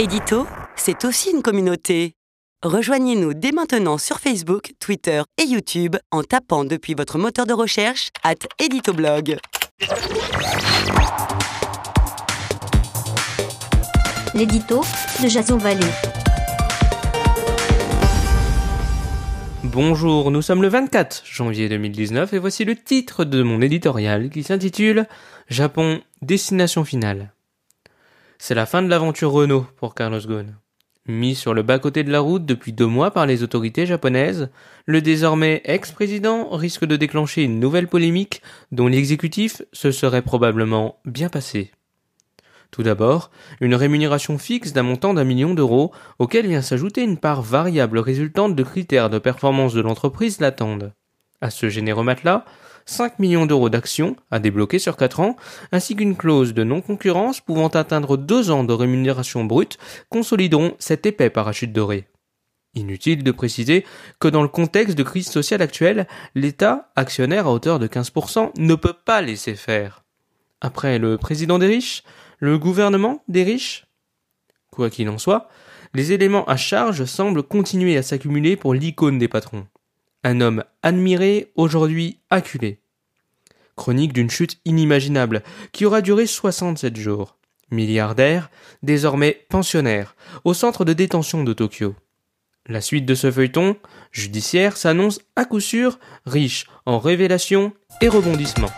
Édito, c'est aussi une communauté. Rejoignez-nous dès maintenant sur Facebook, Twitter et YouTube en tapant depuis votre moteur de recherche at éditoblog. L'édito de Jason Vallée. Bonjour, nous sommes le 24 janvier 2019 et voici le titre de mon éditorial qui s'intitule Japon, destination finale. C'est la fin de l'aventure Renault pour Carlos Ghosn. Mis sur le bas-côté de la route depuis deux mois par les autorités japonaises, le désormais ex-président risque de déclencher une nouvelle polémique dont l'exécutif se serait probablement bien passé. Tout d'abord, une rémunération fixe d'un montant d'un million d'euros auquel vient s'ajouter une part variable résultante de critères de performance de l'entreprise l'attendent. À ce généreux matelas, 5 millions d'euros d'actions à débloquer sur 4 ans, ainsi qu'une clause de non-concurrence pouvant atteindre 2 ans de rémunération brute consolideront cet épais parachute doré. Inutile de préciser que dans le contexte de crise sociale actuelle, l'État, actionnaire à hauteur de 15%, ne peut pas laisser faire. Après le président des riches, le gouvernement des riches? Quoi qu'il en soit, les éléments à charge semblent continuer à s'accumuler pour l'icône des patrons. Un homme admiré, aujourd'hui acculé. Chronique d'une chute inimaginable, qui aura duré 67 jours. Milliardaire, désormais pensionnaire, au centre de détention de Tokyo. La suite de ce feuilleton, judiciaire, s'annonce à coup sûr riche en révélations et rebondissements.